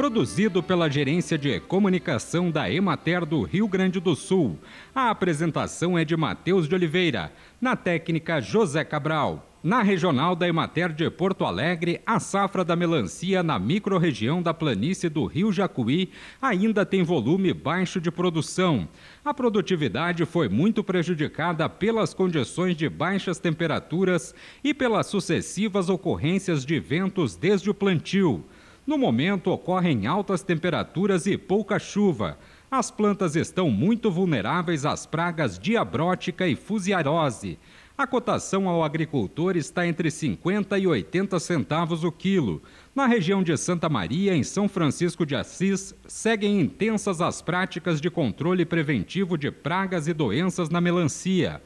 produzido pela Gerência de Comunicação da Emater do Rio Grande do Sul. A apresentação é de Matheus de Oliveira, na técnica José Cabral. Na regional da Emater de Porto Alegre, a safra da melancia na microrregião da planície do Rio Jacuí ainda tem volume baixo de produção. A produtividade foi muito prejudicada pelas condições de baixas temperaturas e pelas sucessivas ocorrências de ventos desde o plantio. No momento, ocorrem altas temperaturas e pouca chuva. As plantas estão muito vulneráveis às pragas diabrótica e fusiarose. A cotação ao agricultor está entre 50 e 80 centavos o quilo. Na região de Santa Maria, em São Francisco de Assis, seguem intensas as práticas de controle preventivo de pragas e doenças na melancia.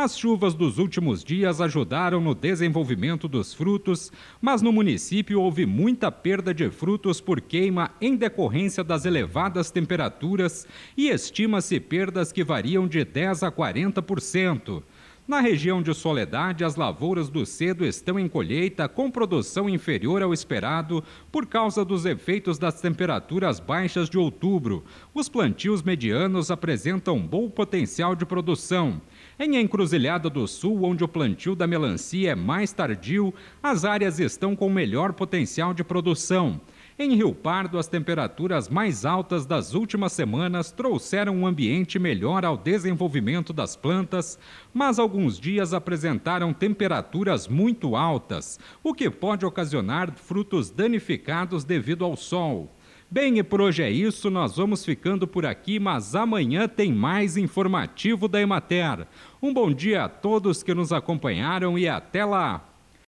As chuvas dos últimos dias ajudaram no desenvolvimento dos frutos, mas no município houve muita perda de frutos por queima em decorrência das elevadas temperaturas e estima-se perdas que variam de 10 a 40%. Na região de Soledade, as lavouras do cedo estão em colheita com produção inferior ao esperado por causa dos efeitos das temperaturas baixas de outubro. Os plantios medianos apresentam bom potencial de produção. Em Encruzilhada do Sul, onde o plantio da melancia é mais tardio, as áreas estão com melhor potencial de produção. Em Rio Pardo, as temperaturas mais altas das últimas semanas trouxeram um ambiente melhor ao desenvolvimento das plantas, mas alguns dias apresentaram temperaturas muito altas, o que pode ocasionar frutos danificados devido ao sol. Bem, e por hoje é isso, nós vamos ficando por aqui, mas amanhã tem mais informativo da Emater. Um bom dia a todos que nos acompanharam e até lá!